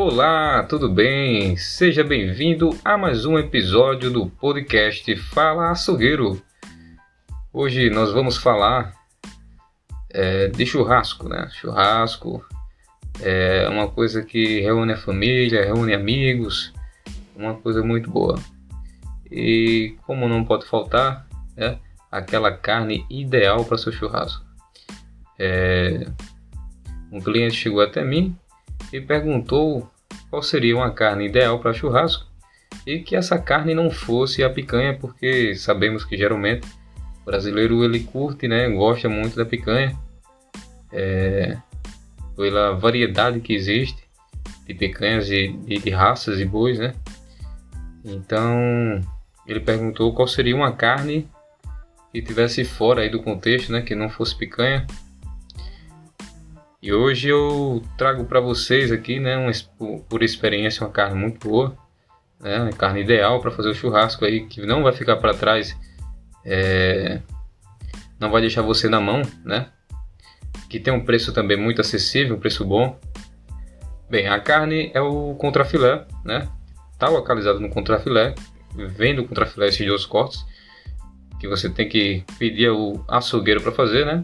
Olá, tudo bem? Seja bem-vindo a mais um episódio do podcast Fala Açougueiro. Hoje nós vamos falar é, de churrasco, né? Churrasco é uma coisa que reúne a família, reúne amigos, uma coisa muito boa. E como não pode faltar, né? Aquela carne ideal para seu churrasco. É, um cliente chegou até mim e perguntou qual seria uma carne ideal para churrasco e que essa carne não fosse a picanha, porque sabemos que geralmente o brasileiro ele curte, né, gosta muito da picanha, é, pela variedade que existe de picanhas e de, de raças e bois, né? Então ele perguntou qual seria uma carne que tivesse fora aí do contexto, né, que não fosse picanha e hoje eu trago para vocês aqui, né, por experiência, uma carne muito boa, né, uma carne ideal para fazer o churrasco aí, que não vai ficar para trás, é, não vai deixar você na mão, né, que tem um preço também muito acessível, um preço bom. Bem, a carne é o contrafilé, né, tá localizado no contrafilé, vem do contrafilé esses dois cortes, que você tem que pedir o açougueiro para fazer, né,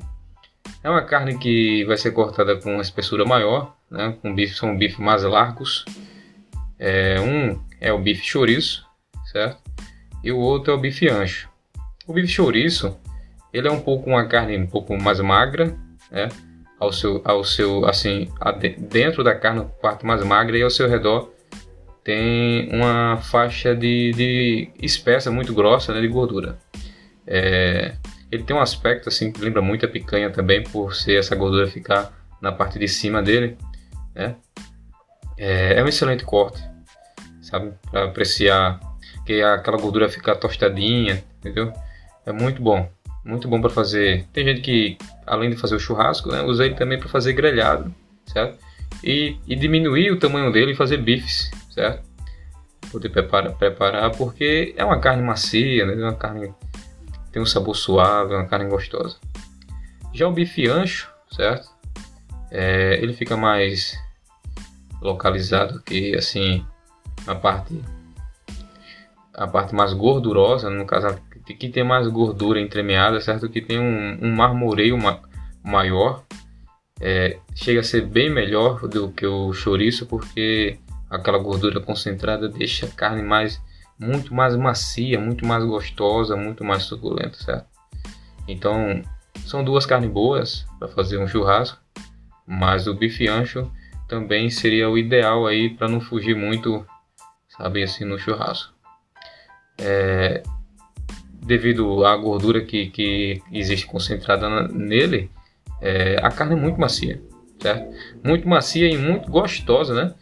é uma carne que vai ser cortada com uma espessura maior, né? com bife, são bifes mais largos. É, um é o bife chouriço, certo? E o outro é o bife ancho. O bife chouriço, ele é um pouco uma carne um pouco mais magra, né? Ao seu, ao seu, assim, dentro da carne, parte mais magra e ao seu redor tem uma faixa de, de espessa muito grossa né, de gordura. É, ele tem um aspecto assim que lembra muito a picanha também, por ser essa gordura ficar na parte de cima dele. Né? É, é um excelente corte, sabe? Para apreciar que aquela gordura fica tostadinha, entendeu? É muito bom, muito bom para fazer. Tem gente que, além de fazer o churrasco, né, usa ele também para fazer grelhado, certo? E, e, diminuir o tamanho dele e fazer bifes, certo? Poder preparar, preparar porque é uma carne macia, né? É uma carne tem um sabor suave, uma carne gostosa. Já o bife ancho, certo? É, ele fica mais localizado que assim a parte a parte mais gordurosa, no caso que tem mais gordura entremeada, certo? Que tem um, um marmoreio ma maior, é, chega a ser bem melhor do que o chouriço porque aquela gordura concentrada deixa a carne mais muito mais macia, muito mais gostosa, muito mais suculenta, certo? Então, são duas carnes boas para fazer um churrasco, mas o bife ancho também seria o ideal aí para não fugir muito, sabe, assim no churrasco. É, devido à gordura que, que existe concentrada nele, é, a carne é muito macia, certo? Muito macia e muito gostosa, né?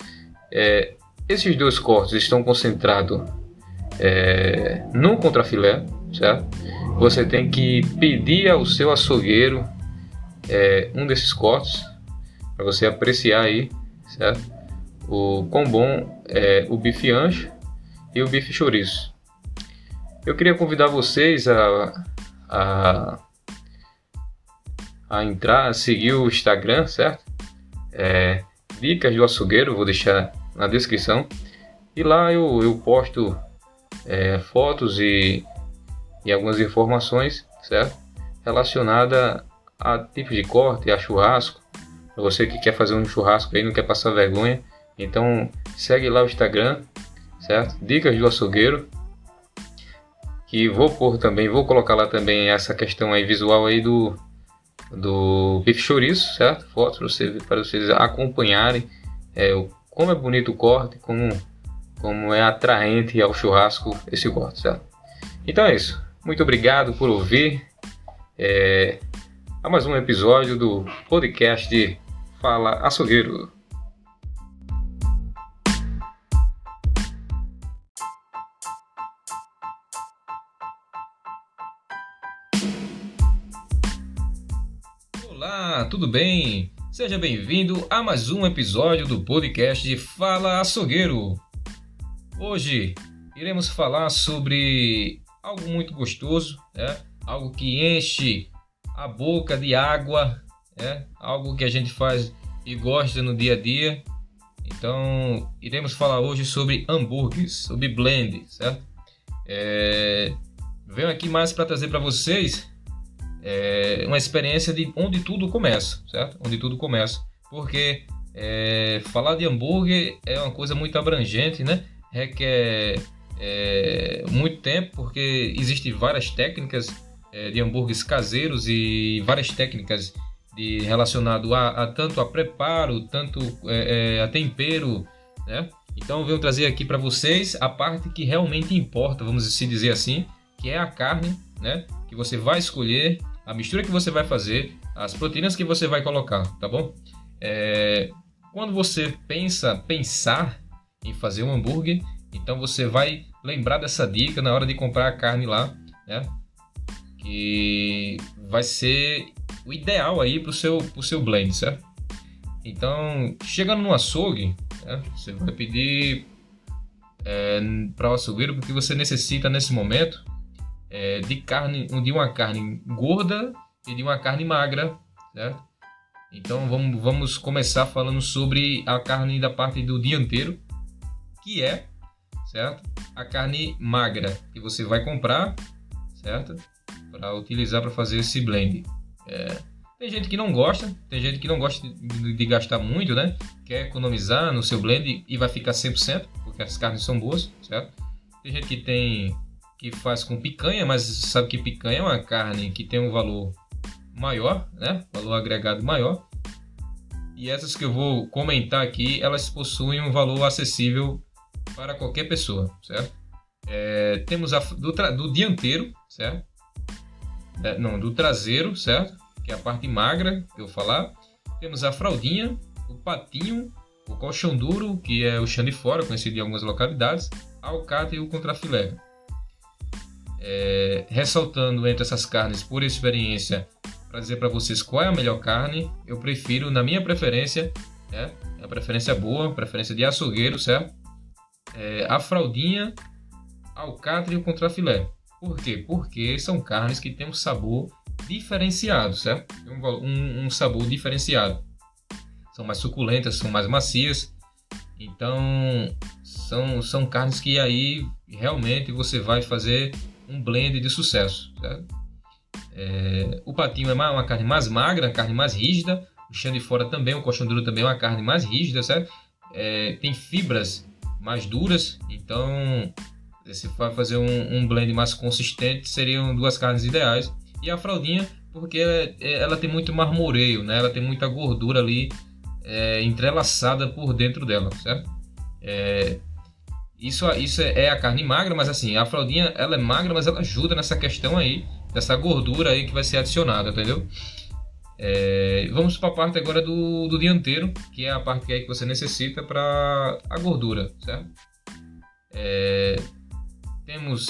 É, esses dois cortes estão concentrados é, no contrafilé, certo? Você tem que pedir ao seu açougueiro é, um desses cortes para você apreciar aí, certo? O quão bom é o bife ancho e o bife chouriço. Eu queria convidar vocês a, a, a entrar, a seguir o Instagram, certo? É, Dicas do Açougueiro, vou deixar na descrição. E lá eu, eu posto é, fotos e, e algumas informações, certo? Relacionada a tipo de corte, a churrasco. Para você que quer fazer um churrasco aí, não quer passar vergonha, então segue lá o Instagram, certo? Dicas do açougueiro. Que vou pôr também, vou colocar lá também essa questão aí visual aí do do bife chouriço, certo? Fotos para vocês, para vocês acompanharem é, como é bonito o corte, como como é atraente ao churrasco esse corte, certo? Então é isso. Muito obrigado por ouvir é, a mais um episódio do podcast Fala Açougueiro. Olá, tudo bem? Seja bem-vindo a mais um episódio do podcast Fala Açougueiro. Hoje iremos falar sobre algo muito gostoso, né? algo que enche a boca de água, né? algo que a gente faz e gosta no dia a dia. Então, iremos falar hoje sobre hambúrgueres, sobre blend, certo? É... Venho aqui mais para trazer para vocês é... uma experiência de onde tudo começa, certo? Onde tudo começa. Porque é... falar de hambúrguer é uma coisa muito abrangente, né? Requer é... muito tempo, porque existem várias técnicas é, de hambúrgueres caseiros e várias técnicas de relacionado a, a tanto a preparo, tanto é, é, a tempero, né? Então eu venho trazer aqui para vocês a parte que realmente importa, vamos se dizer assim, que é a carne, né? Que você vai escolher, a mistura que você vai fazer, as proteínas que você vai colocar, tá bom? É, quando você pensa pensar em fazer um hambúrguer, então você vai lembrar dessa dica na hora de comprar a carne lá, né? Que vai ser o ideal aí para o seu, pro seu blend, certo? Então, chegando no açougue, né, você vai pedir é, para o açougueiro porque você necessita nesse momento é, de carne, de uma carne gorda e de uma carne magra, certo? Então vamos, vamos começar falando sobre a carne da parte do dianteiro, que é, certo? A carne magra que você vai comprar, certo? Para utilizar para fazer esse blend. É, tem gente que não gosta, tem gente que não gosta de, de, gastar muito, né? Quer economizar no seu blend e vai ficar 100%, porque as carnes são boas, certo? Tem gente que tem que faz com picanha, mas sabe que picanha é uma carne que tem um valor maior, né? Valor agregado maior. E essas que eu vou comentar aqui, elas possuem um valor acessível para qualquer pessoa, certo? É, temos a do, do dianteiro, certo? é, não, do traseiro, certo? Que é a parte magra que eu falar. Temos a fraldinha, o patinho, o colchão duro, que é o chão de fora, conhecido em algumas localidades, a alcatra e o contrafilé. É, ressaltando entre essas carnes, por experiência, para dizer para vocês qual é a melhor carne, eu prefiro, na minha preferência, né, a preferência boa, preferência de açougueiro, certo? É, a fraldinha, alcatra e o contrafilé. Por quê? Porque são carnes que têm um sabor diferenciado, certo? Um, um, sabor diferenciado. São mais suculentas, são mais macias. Então, são, são carnes que aí realmente você vai fazer um blend de sucesso? É, o patinho é uma, uma, carne mais magra, uma carne mais rígida. O chão de fora também, o colchão duro também é uma carne mais rígida, certo? É, tem fibras mais duras, então se for fazer um, um, blend mais consistente, seriam duas carnes ideais. E a fraldinha, porque ela, é, ela tem muito marmoreio, né? Ela tem muita gordura ali é, entrelaçada por dentro dela, certo? É, isso, isso é a carne magra, mas assim, a fraldinha ela é magra, mas ela ajuda nessa questão aí, dessa gordura aí que vai ser adicionada, entendeu? É, vamos para a parte agora do, do dianteiro, que é a parte que, é você necessita para a gordura, certo? É, temos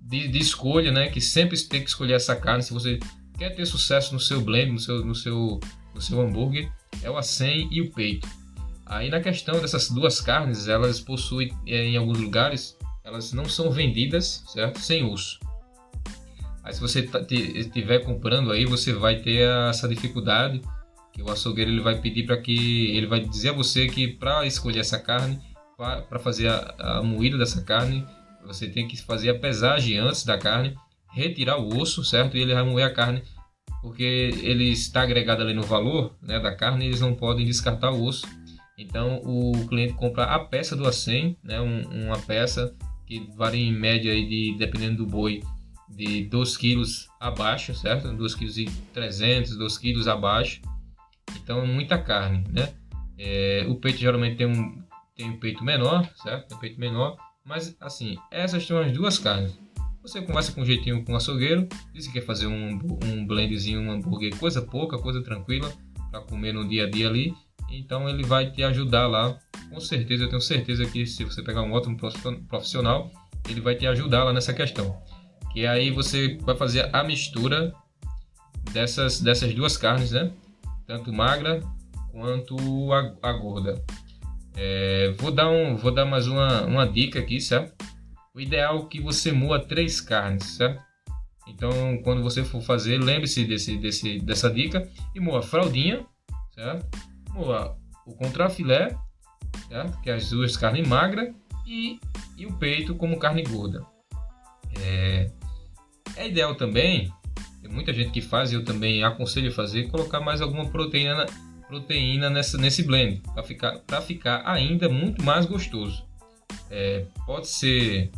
de, de, escolha, né? Que sempre tem que escolher essa carne. Se você quer ter sucesso no seu blend, no seu, no seu, no seu hambúrguer, é o acém e o peito. Aí na questão dessas duas carnes, elas possuem é, em alguns lugares, elas não são vendidas, certo? Sem osso. Aí se você estiver comprando aí, você vai ter essa dificuldade que o açougueiro ele vai pedir para que ele vai dizer a você que para escolher essa carne, para fazer a, a moída dessa carne, você tem que fazer a pesagem antes da carne, retirar o osso, certo? E ele vai moer a carne, porque ele está agregado ali no valor né, da carne, eles não podem descartar o osso. Então o cliente compra a peça do acém, né, um, uma peça que varia em média de, dependendo do boi, de 2 kg abaixo, certo? 2 kg e 300, 2 kg abaixo. Então é muita carne, né? É, o peito geralmente tem um, tem um peito menor, certo? Tem um peito menor mas assim, essas são as duas carnes. Você conversa com um jeitinho com o açougueiro, diz que quer fazer um, um blendzinho, um hambúrguer, coisa pouca, coisa tranquila, para comer no dia a dia ali. Então ele vai te ajudar lá. Com certeza, eu tenho certeza que se você pegar um ótimo profissional, ele vai te ajudar lá nessa questão. Que aí você vai fazer a mistura dessas, dessas duas carnes, né? Tanto magra quanto a, a gorda. É, vou, dar um, vou dar mais uma, uma dica aqui, certo? O ideal é que você moa três carnes, certo? Então, quando você for fazer, lembre-se desse, desse, dessa dica e moa fraldinha, certo? Moa o contrafilé certo? que é as duas carne magra e, e o peito como carne gorda. É, é ideal também, tem muita gente que faz e eu também aconselho a fazer, colocar mais alguma proteína, proteína nessa, nesse blend para ficar, ficar ainda muito mais gostoso. É, pode ser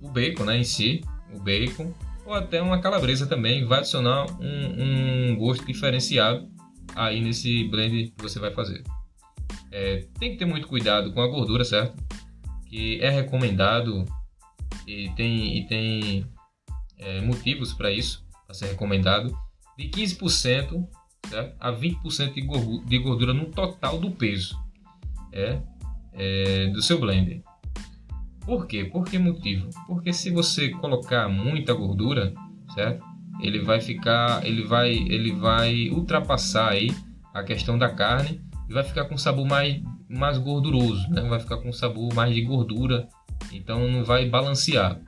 o bacon né, em si, o bacon, ou até uma calabresa também, vai adicionar um, um gosto diferenciado aí nesse blend que você vai fazer. É, tem que ter muito cuidado com a gordura, certo? Que é recomendado e tem, e tem é, motivos para isso, para ser recomendado, de 15% certo? a 20% de gordura, no total do peso é, é, do seu blender. Por quê? Por que motivo? Porque se você colocar muita gordura, certo? Ele vai ficar, ele vai, ele vai ultrapassar aí a questão da carne e vai ficar com sabor mais, mais gorduroso, né? Vai ficar com sabor mais de gordura, então não vai balancear.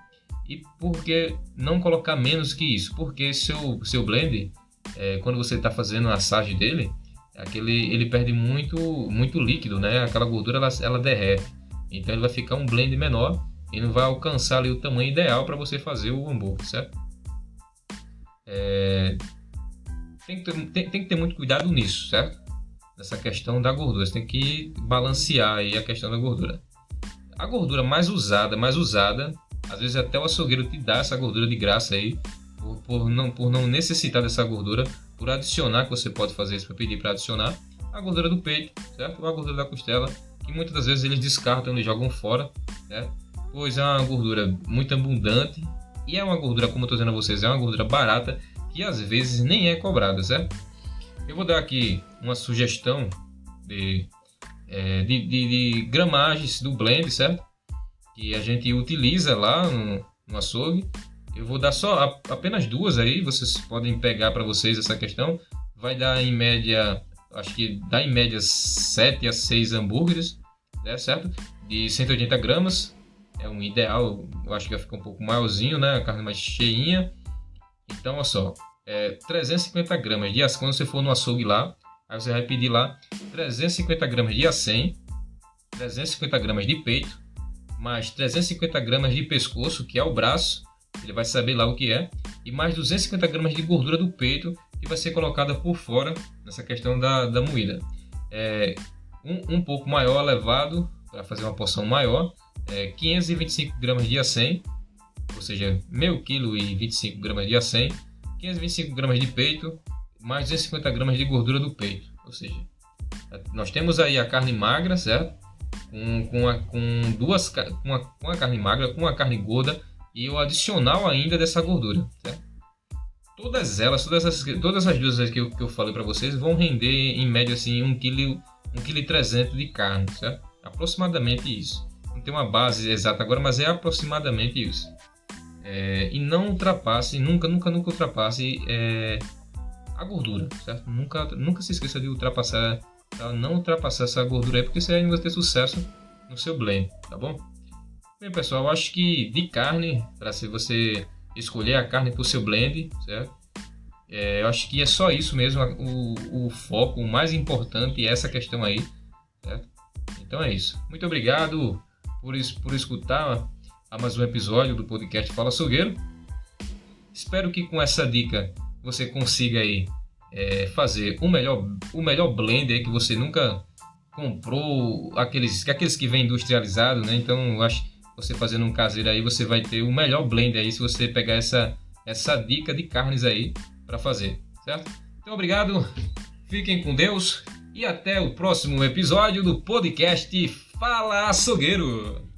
E por que não colocar menos que isso? Porque seu seu blend, é, quando você está fazendo a assagem dele, aquele ele perde muito muito líquido, né? Aquela gordura ela, ela derrete. Então ele vai ficar um blend menor e não vai alcançar ali o tamanho ideal para você fazer o hambúrguer, certo? É... Tem, que ter, tem, tem, que ter muito cuidado nisso, certo? Nessa questão da gordura. Você tem que balancear aí a questão da gordura. A gordura mais usada, mais usada, às vezes até o açougueiro te dá essa gordura de graça aí, por, por não, por não necessitar dessa gordura, por adicionar, que você pode fazer isso para pedir para adicionar, a gordura do peito, certo? Ou a gordura da costela, que muitas das vezes eles descartam e jogam fora, né? pois é uma gordura muito abundante e é uma gordura, como eu estou dizendo a vocês, é uma gordura barata que às vezes nem é cobrada, certo? Eu vou dar aqui uma sugestão de, é, de, de, de, gramagens do blend, certo? Que a gente utiliza lá no, no açougue. Eu vou dar só a, apenas duas aí, vocês podem pegar para vocês essa questão. Vai dar em média acho que dá em média 7 a 6 hambúrgueres, né, certo? De 180 gramas, é um ideal, eu acho que vai ficar um pouco maiorzinho, né? A carne mais cheinha. Então, olha só, é 350 gramas de açaí, quando você for no açougue lá, aí você vai pedir lá 350 gramas de acém, 350 gramas de peito, mais 350 gramas de pescoço, que é o braço, ele vai saber lá o que é, e mais 250 gramas de gordura do peito, que vai ser colocada por fora nessa questão da, da moída. É, um, um pouco maior elevado, para fazer uma porção maior, é 525 gramas de acém, ou seja, meio quilo e 25 gramas de acém, 525 gramas de peito, mais 250 gramas de gordura do peito. Ou seja, nós temos aí a carne magra, certo? Com, com, a, com duas com a, com a carne magra, com a carne gorda e o adicional ainda dessa gordura, todas elas, todas essas, todas as duas que eu, que eu falei para vocês vão render em média assim 1 kg, 1 kg 300 de carne, certo? Aproximadamente isso. Não tem uma base exata agora, mas é aproximadamente isso. É, e não ultrapasse, nunca, nunca, nunca ultrapasse é, a gordura, certo? Nunca, nunca se esqueça de ultrapassar, não ultrapassar essa gordura aí, porque você ainda vai ter sucesso no seu blend, tá bom? Bem, pessoal, acho que de carne, para se você escolher a carne para o seu blend, certo? É, eu acho que é só isso mesmo, o, o foco, o mais importante é essa questão aí, certo? Então é isso. Muito obrigado por, por escutar a mais um episódio do podcast Fala Sogueiro. Espero que com essa dica você consiga aí é, fazer o melhor, o melhor blender que você nunca comprou, aqueles, aqueles que vêm industrializado, né? Então eu acho você fazendo um caseiro aí, você vai ter o melhor blend aí se você pegar essa, essa dica de carnes aí para fazer, certo? Então, obrigado, fiquem com Deus e até o próximo episódio do podcast Fala Açougueiro!